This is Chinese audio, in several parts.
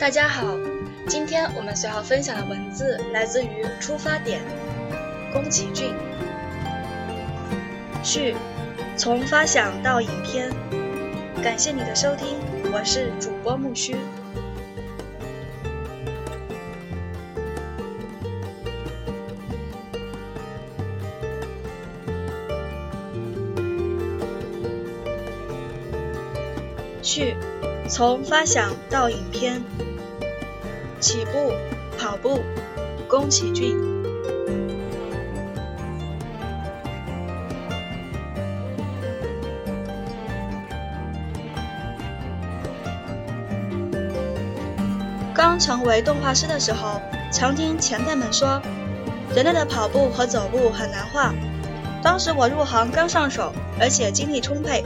大家好，今天我们所要分享的文字来自于《出发点》，宫崎骏。序：从发想到影片，感谢你的收听，我是主播木须。序：从发想到影片。起步，跑步，宫崎骏。刚成为动画师的时候，常听前辈们说，人类的跑步和走路很难画。当时我入行刚上手，而且精力充沛，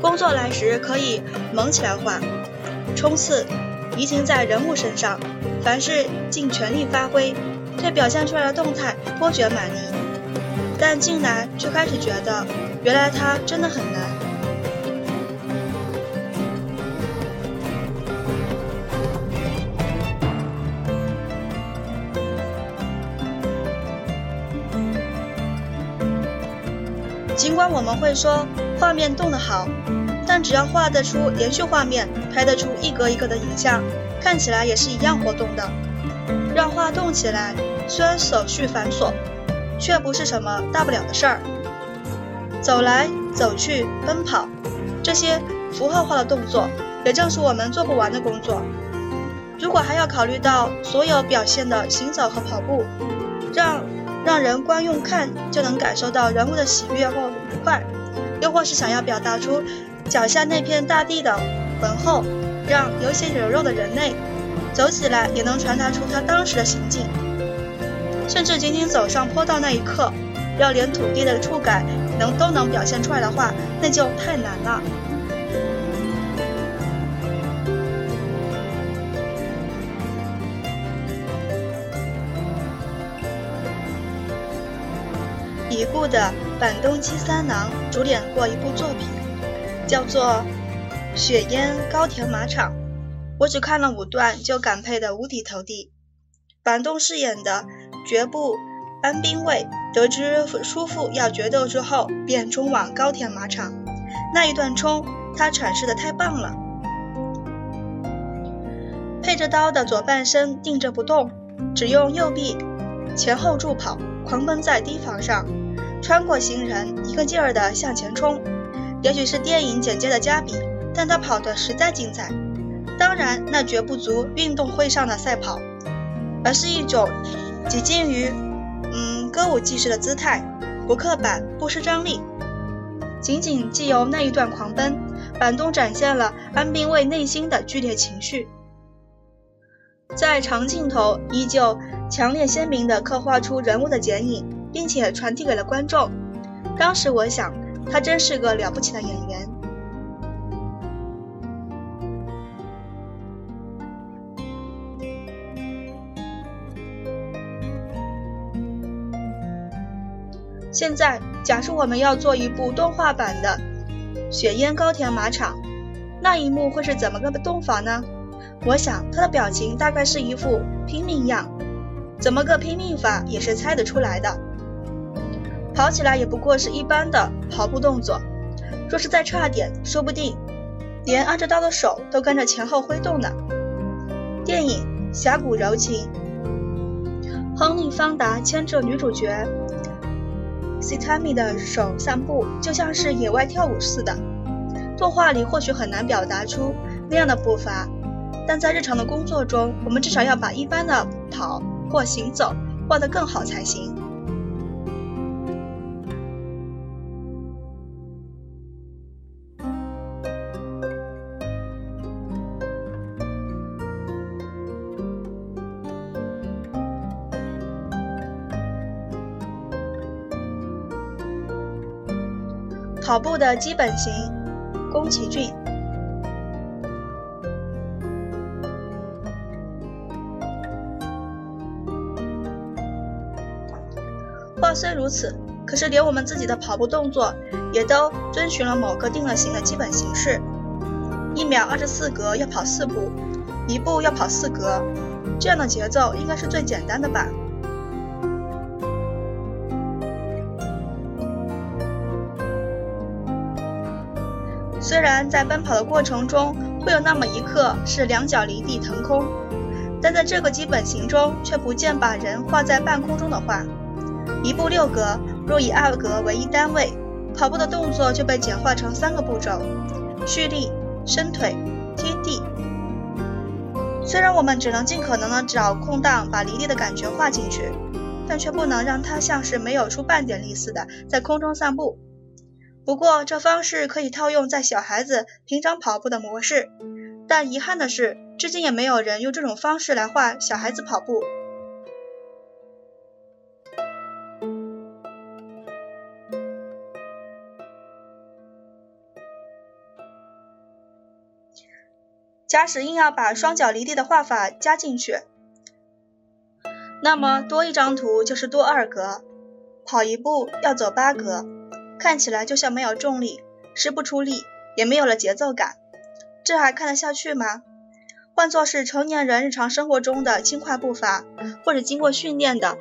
工作来时可以猛起来画，冲刺。移情在人物身上，凡事尽全力发挥，对表现出来的动态颇觉满意。但近来却开始觉得，原来它真的很难。尽管我们会说画面动得好。但只要画得出连续画面，拍得出一格一格的影像，看起来也是一样活动的。让画动起来，虽然手续繁琐，却不是什么大不了的事儿。走来走去，奔跑，这些符号化的动作，也正是我们做不完的工作。如果还要考虑到所有表现的行走和跑步，让让人光用看就能感受到人物的喜悦或愉快，又或是想要表达出。脚下那片大地的浑厚，让有血有肉的人类走起来也能传达出他当时的情境。甚至仅仅走上坡道那一刻，要连土地的触感能都能表现出来的话，那就太难了。已故的坂东七三郎主演过一部作品。叫做《雪烟高田马场》，我只看了五段就感佩的五体投地。板东饰演的绝部安兵卫得知叔父要决斗之后，便冲往高田马场。那一段冲，他阐释的太棒了。配着刀的左半身定着不动，只用右臂前后助跑，狂奔在堤防上，穿过行人，一个劲儿的向前冲。也许是电影简介的加笔，但他跑得实在精彩。当然，那绝不足运动会上的赛跑，而是一种几近于嗯歌舞伎式的姿态，不刻板，不失张力。仅仅既由那一段狂奔，板东展现了安兵卫内心的剧烈情绪，在长镜头依旧强烈鲜明地刻画出人物的剪影，并且传递给了观众。当时我想。他真是个了不起的演员。现在，假设我们要做一部动画版的《雪烟高田马场》，那一幕会是怎么个动法呢？我想他的表情大概是一副拼命样，怎么个拼命法也是猜得出来的。跑起来也不过是一般的跑步动作，若是再差点，说不定连按着刀的手都跟着前后挥动呢。电影侠骨柔情，亨利·方达牵着女主角 Sitami 的手散步，就像是野外跳舞似的。动画里或许很难表达出那样的步伐，但在日常的工作中，我们至少要把一般的跑或行走画得更好才行。跑步的基本型，宫崎骏。话虽如此，可是连我们自己的跑步动作也都遵循了某个定了型的基本形式：一秒二十四格要跑四步，一步要跑四格，这样的节奏应该是最简单的吧？虽然在奔跑的过程中会有那么一刻是两脚离地腾空，但在这个基本型中却不见把人画在半空中的画。一步六格，若以二格为一单位，跑步的动作就被简化成三个步骤：蓄力、伸腿、贴地。虽然我们只能尽可能的找空档把离地的感觉画进去，但却不能让它像是没有出半点力似的在空中散步。不过这方式可以套用在小孩子平常跑步的模式，但遗憾的是，至今也没有人用这种方式来画小孩子跑步。假使硬要把双脚离地的画法加进去，那么多一张图就是多二格，跑一步要走八格，看起来就像没有重力，施不出力，也没有了节奏感，这还看得下去吗？换作是成年人日常生活中的轻快步伐，或者经过训练的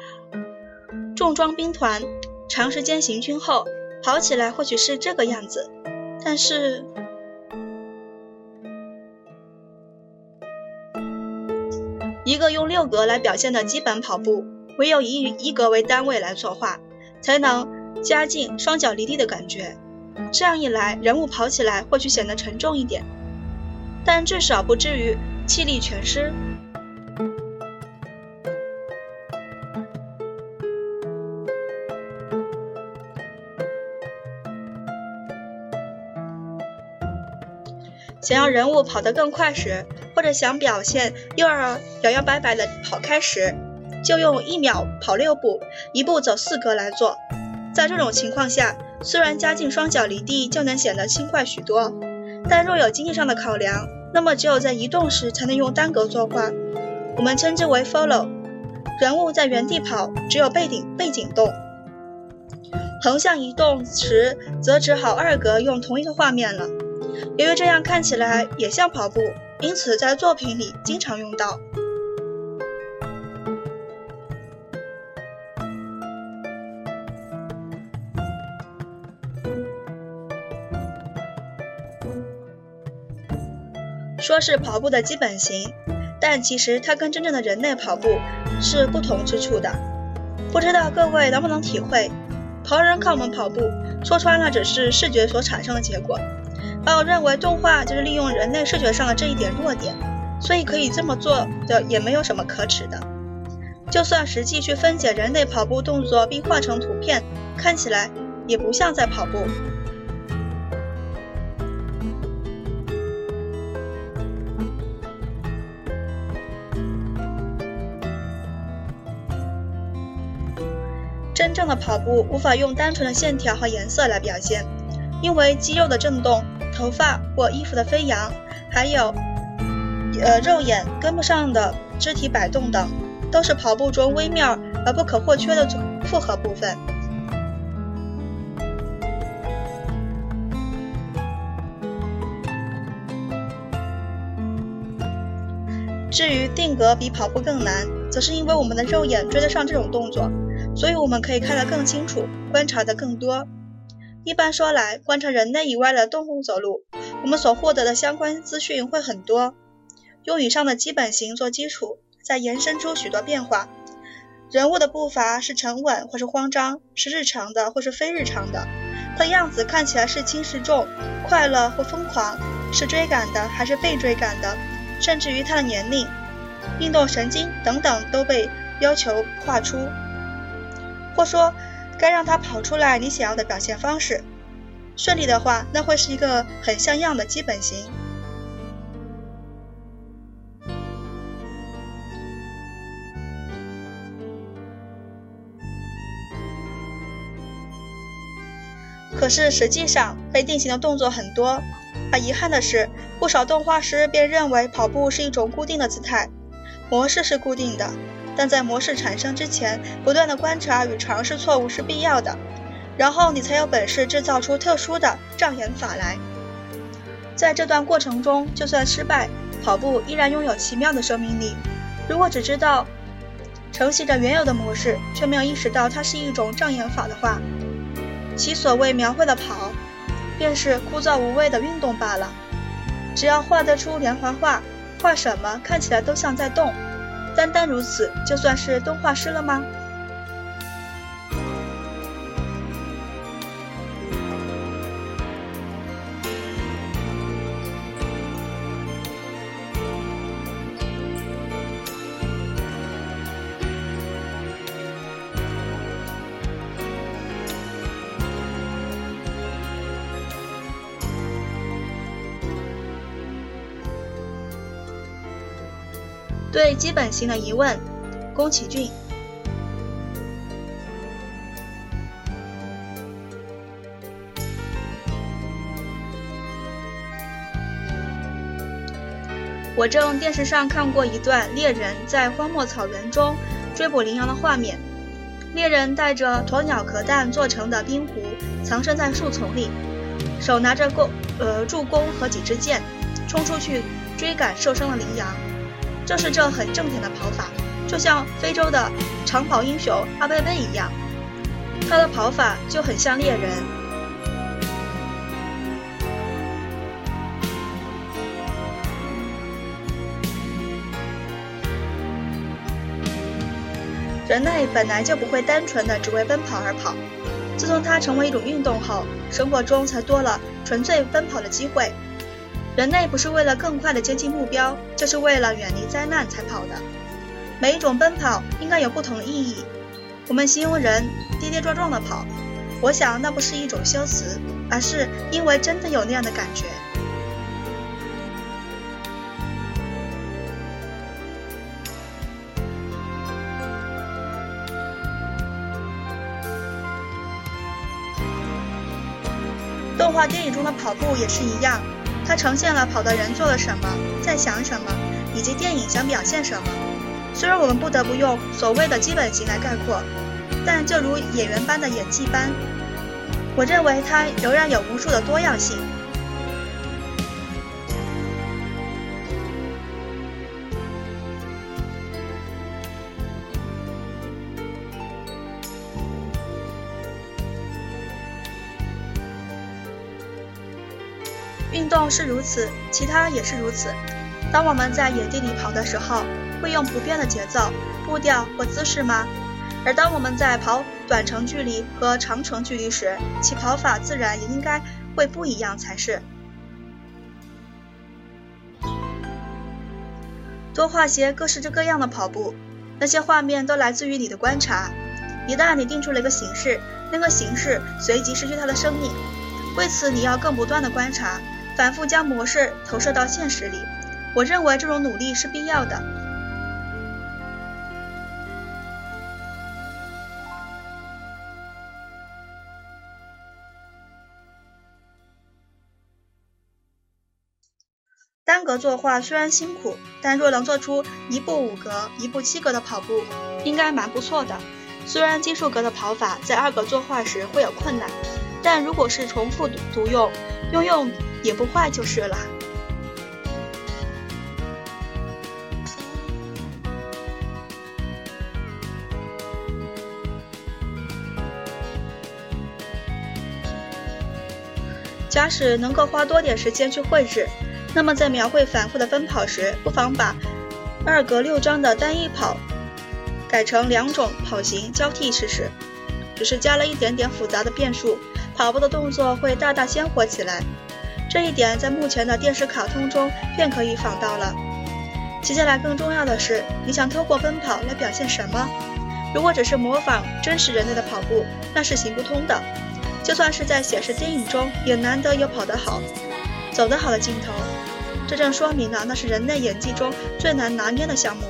重装兵团，长时间行军后跑起来或许是这个样子，但是。一个用六格来表现的基本跑步，唯有以一格为单位来作画，才能加进双脚离地的感觉。这样一来，人物跑起来或许显得沉重一点，但至少不至于气力全失。想要人物跑得更快时，或者想表现幼儿摇摇摆摆的跑开时，就用一秒跑六步，一步走四格来做。在这种情况下，虽然加进双脚离地就能显得轻快许多，但若有经济上的考量，那么只有在移动时才能用单格作画，我们称之为 follow。人物在原地跑，只有背景背景动；横向移动时，则只好二格用同一个画面了。由于这样看起来也像跑步，因此在作品里经常用到。说是跑步的基本型，但其实它跟真正的人类跑步是不同之处的。不知道各位能不能体会？旁人看我们跑步，说穿了只是视觉所产生的结果。而我认为动画就是利用人类视觉上的这一点弱点，所以可以这么做的也没有什么可耻的。就算实际去分解人类跑步动作并画成图片，看起来也不像在跑步。真正的跑步无法用单纯的线条和颜色来表现，因为肌肉的震动。头发或衣服的飞扬，还有，呃，肉眼跟不上的肢体摆动等，都是跑步中微妙而不可或缺的复合部分。至于定格比跑步更难，则是因为我们的肉眼追得上这种动作，所以我们可以看得更清楚，观察得更多。一般说来，观察人类以外的动物走路，我们所获得的相关资讯会很多。用以上的基本型做基础，再延伸出许多变化。人物的步伐是沉稳或是慌张，是日常的或是非日常的。他的样子看起来是轻是重，快乐或疯狂，是追赶的还是被追赶的，甚至于他的年龄、运动神经等等都被要求画出，或说。该让他跑出来你想要的表现方式，顺利的话，那会是一个很像样的基本型。可是实际上被定型的动作很多，而遗憾的是，不少动画师便认为跑步是一种固定的姿态，模式是固定的。但在模式产生之前，不断的观察与尝试错误是必要的，然后你才有本事制造出特殊的障眼法来。在这段过程中，就算失败，跑步依然拥有奇妙的生命力。如果只知道承袭着原有的模式，却没有意识到它是一种障眼法的话，其所谓描绘的跑，便是枯燥无味的运动罢了。只要画得出连环画，画什么看起来都像在动。单单如此，就算是动画师了吗？对基本型的疑问，宫崎骏。我正电视上看过一段猎人在荒漠草原中追捕羚羊的画面。猎人带着鸵鸟壳蛋做成的冰壶，藏身在树丛里，手拿着弓呃助弓和几支箭，冲出去追赶受伤的羚羊。正是这很正经的跑法，就像非洲的长跑英雄阿贝贝一样，他的跑法就很像猎人。人类本来就不会单纯的只为奔跑而跑，自从它成为一种运动后，生活中才多了纯粹奔跑的机会。人类不是为了更快的接近目标，就是为了远离灾难才跑的。每一种奔跑应该有不同的意义。我们形容人跌跌撞撞的跑，我想那不是一种修辞，而是因为真的有那样的感觉。动画电影中的跑步也是一样。它呈现了跑的人做了什么，在想什么，以及电影想表现什么。虽然我们不得不用所谓的基本型来概括，但就如演员般的演技般，我认为它仍然有无数的多样性。动是如此，其他也是如此。当我们在野地里跑的时候，会用不变的节奏、步调或姿势吗？而当我们在跑短程距离和长程距离时，其跑法自然也应该会不一样才是。多画些各式各样的跑步，那些画面都来自于你的观察。一旦你定出了一个形式，那个形式随即失去它的生命。为此，你要更不断的观察。反复将模式投射到现实里，我认为这种努力是必要的。单格作画虽然辛苦，但若能做出一步五格、一步七格的跑步，应该蛮不错的。虽然奇数格的跑法在二格作画时会有困难，但如果是重复读用，用用。也不坏就是了。假使能够花多点时间去绘制，那么在描绘反复的奔跑时，不妨把二格六张的单一跑改成两种跑型交替试试。只是加了一点点复杂的变数，跑步的动作会大大鲜活起来。这一点在目前的电视卡通中便可以仿到了。接下来更重要的是，你想透过奔跑来表现什么？如果只是模仿真实人类的跑步，那是行不通的。就算是在写实电影中，也难得有跑得好、走得好的镜头。这正说明了那是人类演技中最难拿捏的项目。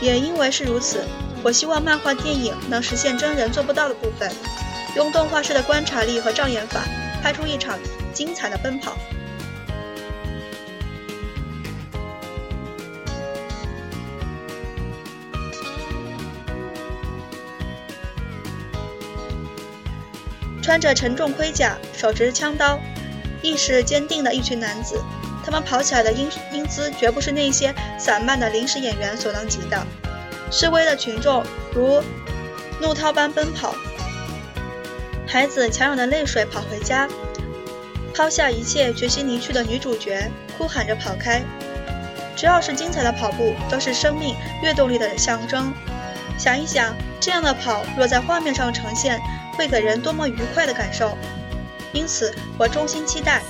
也因为是如此，我希望漫画电影能实现真人做不到的部分，用动画式的观察力和障眼法拍出一场精彩的奔跑。穿着沉重盔甲，手持枪刀，意识坚定的一群男子。他们跑起来的英英姿，绝不是那些散漫的临时演员所能及的。示威的群众如怒涛般奔跑，孩子强忍着泪水跑回家，抛下一切，决心离去的女主角哭喊着跑开。只要是精彩的跑步，都是生命跃动力的象征。想一想，这样的跑若在画面上呈现，会给人多么愉快的感受。因此，我衷心期待。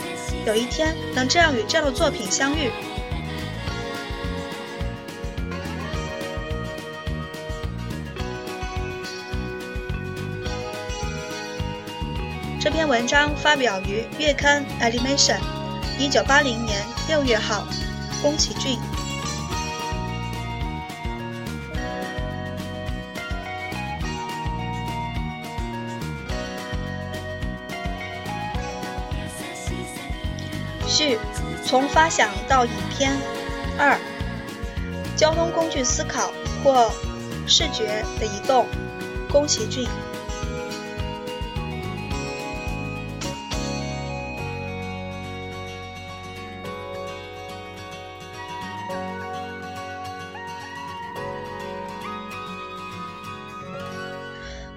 有一天能这样与这样的作品相遇。这篇文章发表于月刊《Animation》，一九八零年六月号，宫崎骏。序：从发想到影片。二、交通工具思考或视觉的移动。宫崎骏。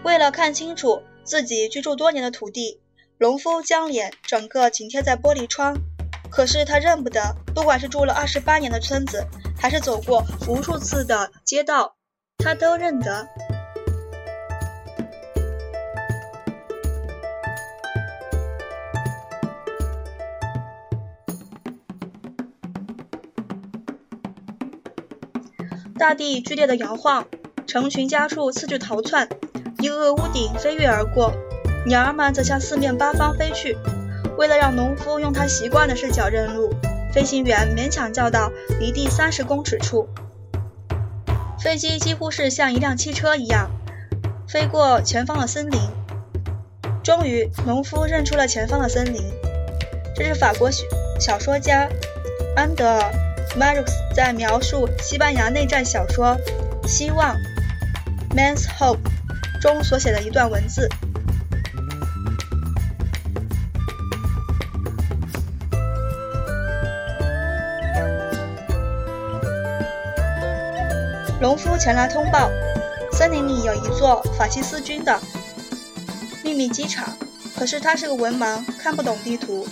为了看清楚自己居住多年的土地，农夫将脸整个紧贴在玻璃窗。可是他认不得，不管是住了二十八年的村子，还是走过无数次的街道，他都认得。大地剧烈的摇晃，成群家畜四处逃窜，一个个屋顶飞跃而过，鸟儿们则向四面八方飞去。为了让农夫用他习惯的视角认路，飞行员勉强叫到离地三十公尺处。飞机几乎是像一辆汽车一样飞过前方的森林。终于，农夫认出了前方的森林。这是法国小说家安德尔·马鲁斯在描述西班牙内战小说《希望》（Man's Hope） 中所写的一段文字。农夫前来通报，森林里有一座法西斯军的秘密机场，可是他是个文盲，看不懂地图。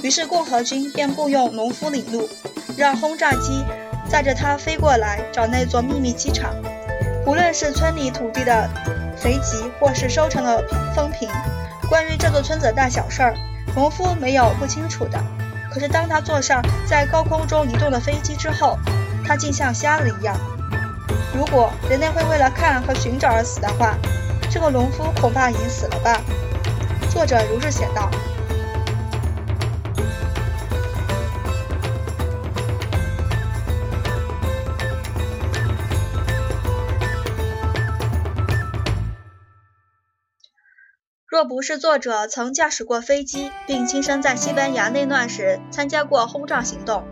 于是共和军便雇佣农夫领路，让轰炸机载着他飞过来找那座秘密机场。无论是村里土地的肥瘠，或是收成的丰平，关于这座村子的大小事儿，农夫没有不清楚的。可是当他坐上在高空中移动的飞机之后，他竟像瞎了一样。如果人类会为了看和寻找而死的话，这个农夫恐怕已经死了吧？作者如是写道。若不是作者曾驾驶过飞机，并亲身在西班牙内乱时参加过轰炸行动，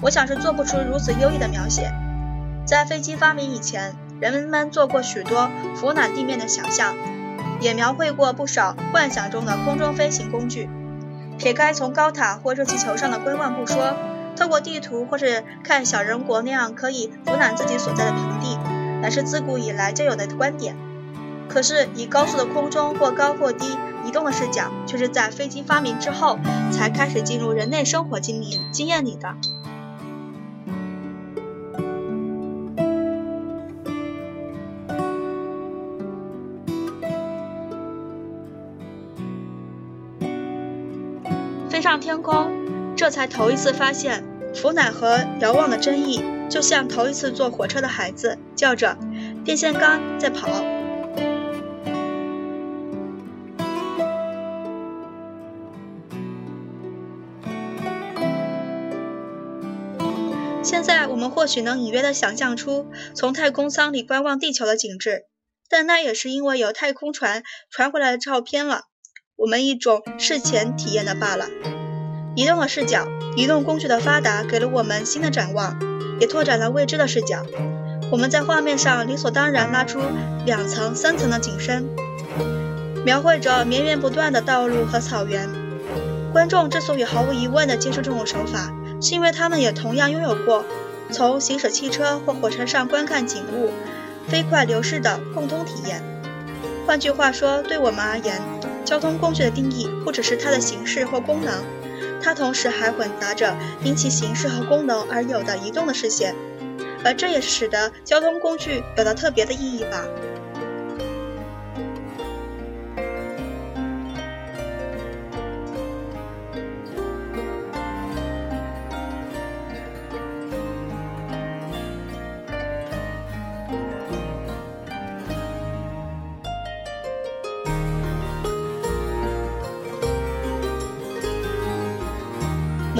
我想是做不出如此优异的描写。在飞机发明以前，人们做过许多俯览地面的想象，也描绘过不少幻想中的空中飞行工具。撇开从高塔或热气球上的观望不说，透过地图或是看小人国那样可以俯览自己所在的平地，乃是自古以来就有的观点。可是以高速的空中或高或低移动的视角，却是在飞机发明之后才开始进入人类生活经历经验里的。上天空，这才头一次发现俯览和遥望的真意，就像头一次坐火车的孩子叫着“电线杆在跑”。现在我们或许能隐约的想象出从太空舱里观望地球的景致，但那也是因为有太空船传回来的照片了，我们一种事前体验的罢了。移动的视角，移动工具的发达给了我们新的展望，也拓展了未知的视角。我们在画面上理所当然拉出两层、三层的景深，描绘着绵延不断的道路和草原。观众之所以毫无疑问地接受这种手法，是因为他们也同样拥有过从行驶汽车或火车上观看景物飞快流逝的共通体验。换句话说，对我们而言，交通工具的定义不只是它的形式或功能，它同时还混杂着因其形式和功能而有的移动的视线，而这也使得交通工具有了特别的意义吧。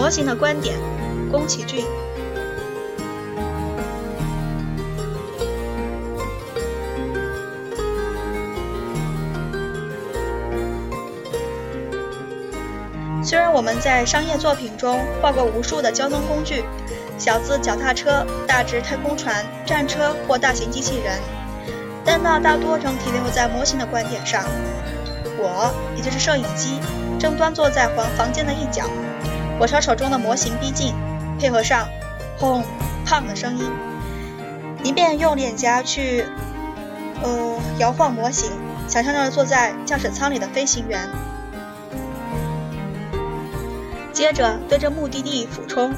模型的观点，宫崎骏。虽然我们在商业作品中画过无数的交通工具，小资脚踏车、大至太空船、战车或大型机器人，但那大多仍停留在模型的观点上。我，也就是摄影机，正端坐在房房间的一角。我朝手中的模型逼近，配合上“轰”“胖”的声音，一边用脸颊去呃摇晃模型，想象着坐在驾驶舱里的飞行员，接着对着目的地俯冲，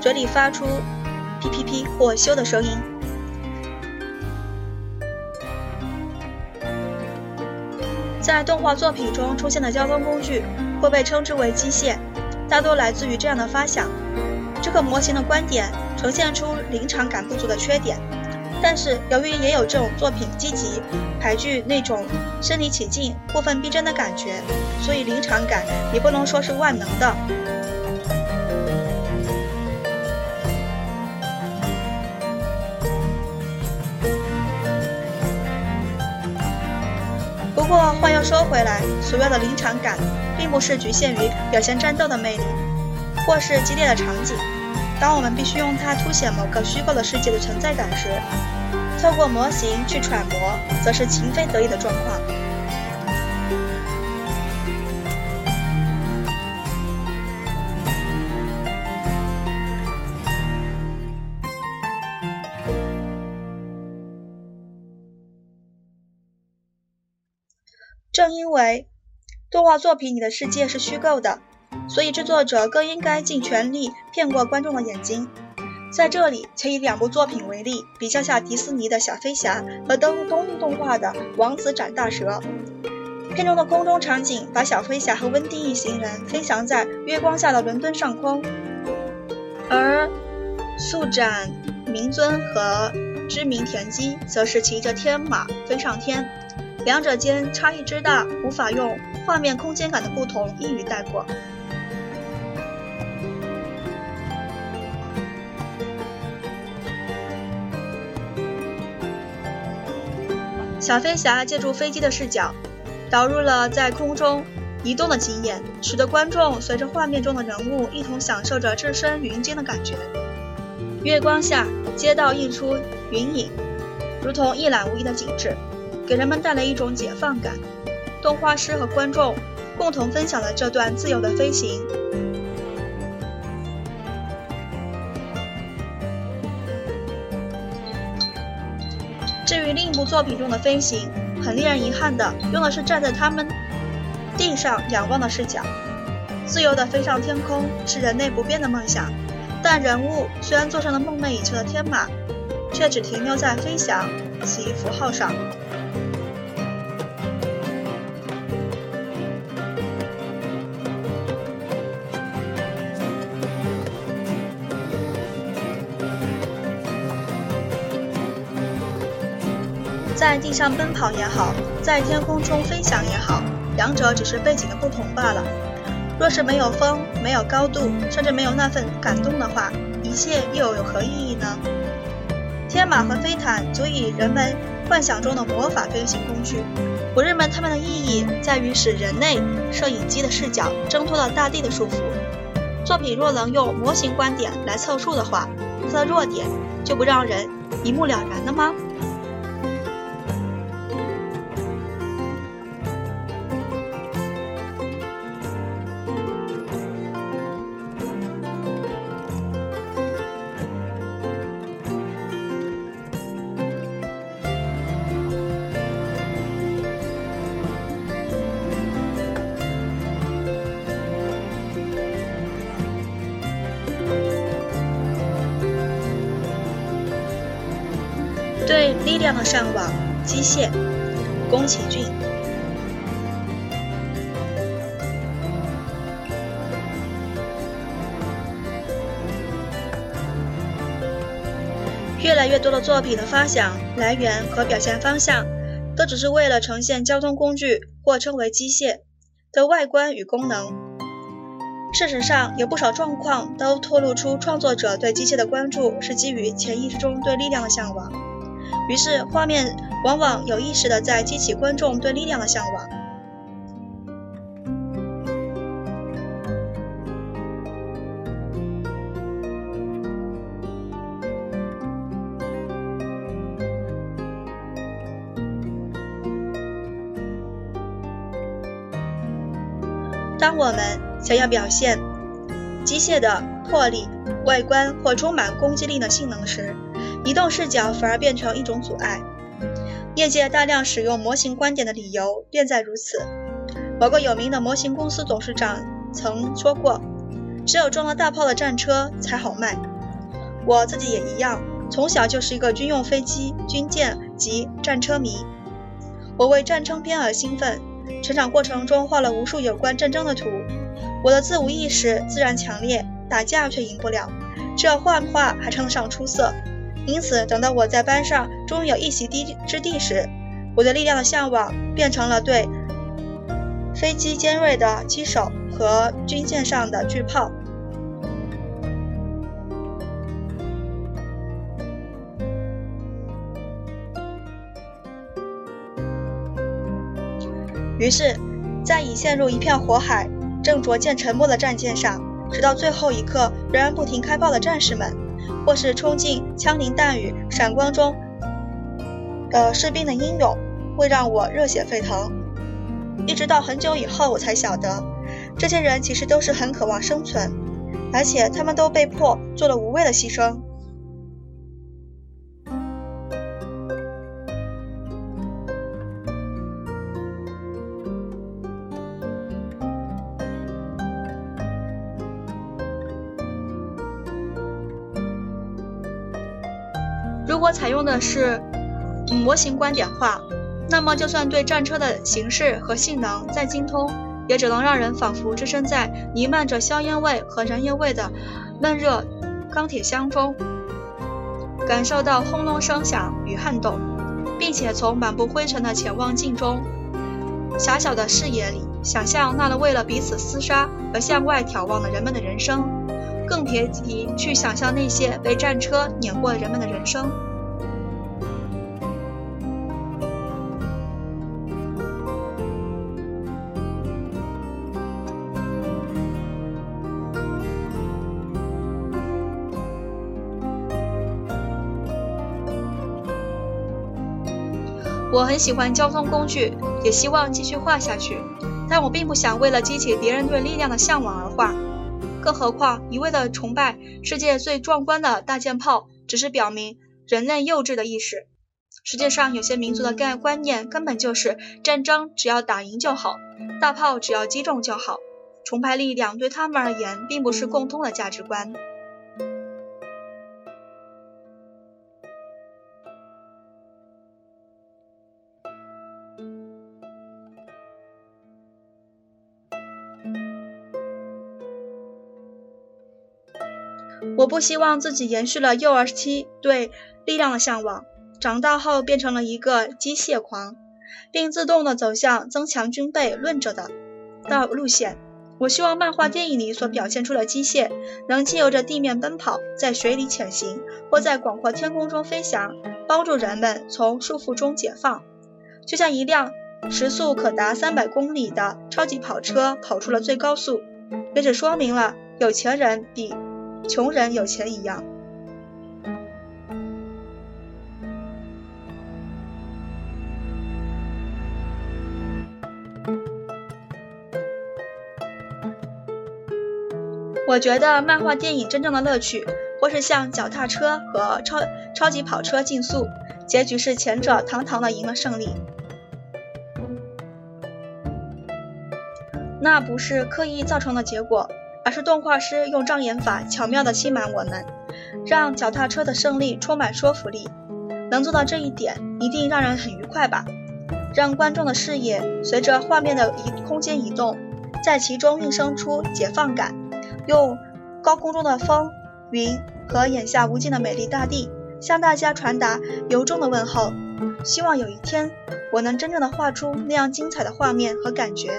嘴里发出“噼噼噼”或“咻”的声音。在动画作品中出现的交通工具会被称之为机械。大多来自于这样的发想，这个模型的观点呈现出临场感不足的缺点。但是由于也有这种作品积极排剧那种身临其境、过分逼真的感觉，所以临场感也不能说是万能的。不过话又说回来，所谓的临场感。并不是局限于表现战斗的魅力，或是激烈的场景。当我们必须用它凸显某个虚构的世界的存在感时，透过模型去揣摩，则是情非得已的状况。正因为。动画作品里的世界是虚构的，所以制作者更应该尽全力骗过观众的眼睛。在这里，且以两部作品为例，比较下迪士尼的小飞侠和东东动画的王子斩大蛇。片中的空中场景把小飞侠和温蒂一行人飞翔在月光下的伦敦上空，而速斩明尊和知名田鸡则是骑着天马飞上天。两者间差异之大，无法用画面空间感的不同一语带过。小飞侠借助飞机的视角，导入了在空中移动的经验，使得观众随着画面中的人物一同享受着置身云间的感觉。月光下，街道映出云影，如同一览无遗的景致。给人们带来一种解放感。动画师和观众共同分享了这段自由的飞行。至于另一部作品中的飞行，很令人遗憾的，用的是站在他们地上仰望的视角。自由的飞上天空是人类不变的梦想，但人物虽然坐上了梦寐以求的天马，却只停留在飞翔其符号上。在地上奔跑也好，在天空中飞翔也好，两者只是背景的不同罢了。若是没有风，没有高度，甚至没有那份感动的话，一切又有何意义呢？天马和飞毯足以人们幻想中的魔法飞行工具。我认为它们的意义在于使人类摄影机的视角挣脱了大地的束缚。作品若能用模型观点来凑数的话，它的弱点就不让人一目了然了吗？力量的向往，机械，宫崎骏。越来越多的作品的发想来源和表现方向，都只是为了呈现交通工具或称为机械的外观与功能。事实上，有不少状况都透露出创作者对机械的关注是基于潜意识中对力量的向往，于是画面往往有意识的在激起观众对力量的向往。当我们想要表现机械的魄力、外观或充满攻击力的性能时，移动视角反而变成一种阻碍。业界大量使用模型观点的理由便在如此。某个有名的模型公司董事长曾说过：“只有装了大炮的战车才好卖。”我自己也一样，从小就是一个军用飞机、军舰及战车迷。我为战争片而兴奋。成长过程中画了无数有关战争的图，我的自无意识自然强烈，打架却赢不了，这画画还称得上出色。因此，等到我在班上终于有一席地之地时，我对力量的向往变成了对飞机尖锐的机手和军舰上的巨炮。于是，在已陷入一片火海、正逐渐沉没的战舰上，直到最后一刻仍然不停开炮的战士们，或是冲进枪林弹雨、闪光中的士兵的英勇，会让我热血沸腾。一直到很久以后，我才晓得，这些人其实都是很渴望生存，而且他们都被迫做了无谓的牺牲。果采用的是模型观点化，那么就算对战车的形式和性能再精通，也只能让人仿佛置身在弥漫着硝烟味和燃油味的闷热钢铁箱中，感受到轰隆声响与撼动，并且从满布灰尘的潜望镜中狭小的视野里，想象那了为了彼此厮杀而向外眺望的人们的人生，更别提去想象那些被战车碾过的人们的人生。我很喜欢交通工具，也希望继续画下去，但我并不想为了激起别人对力量的向往而画。更何况，一味的崇拜世界最壮观的大舰炮，只是表明人类幼稚的意识。世界上有些民族的概观念根本就是战争只要打赢就好，大炮只要击中就好。崇拜力量对他们而言，并不是共通的价值观。我不希望自己延续了幼儿期对力量的向往，长大后变成了一个机械狂，并自动的走向增强军备论者的道路线。我希望漫画电影里所表现出的机械，能借由着地面奔跑，在水里潜行，或在广阔天空中飞翔，帮助人们从束缚中解放。就像一辆时速可达三百公里的超级跑车跑出了最高速，也只说明了有钱人比。穷人有钱一样。我觉得漫画电影真正的乐趣，或是像脚踏车和超超级跑车竞速，结局是前者堂堂的赢了胜利。那不是刻意造成的结果。而是动画师用障眼法巧妙地欺瞒我们，让脚踏车的胜利充满说服力。能做到这一点，一定让人很愉快吧？让观众的视野随着画面的移空间移动，在其中映生出解放感，用高空中的风、云和眼下无尽的美丽大地，向大家传达由衷的问候。希望有一天，我能真正的画出那样精彩的画面和感觉。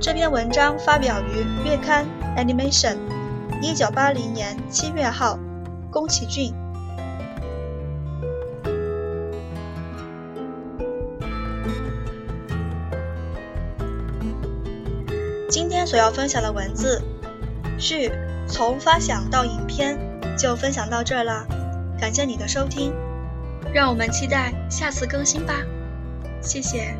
这篇文章发表于月刊《Animation》，一九八零年七月号，宫崎骏。今天所要分享的文字，序从发想到影片就分享到这儿了，感谢你的收听，让我们期待下次更新吧，谢谢。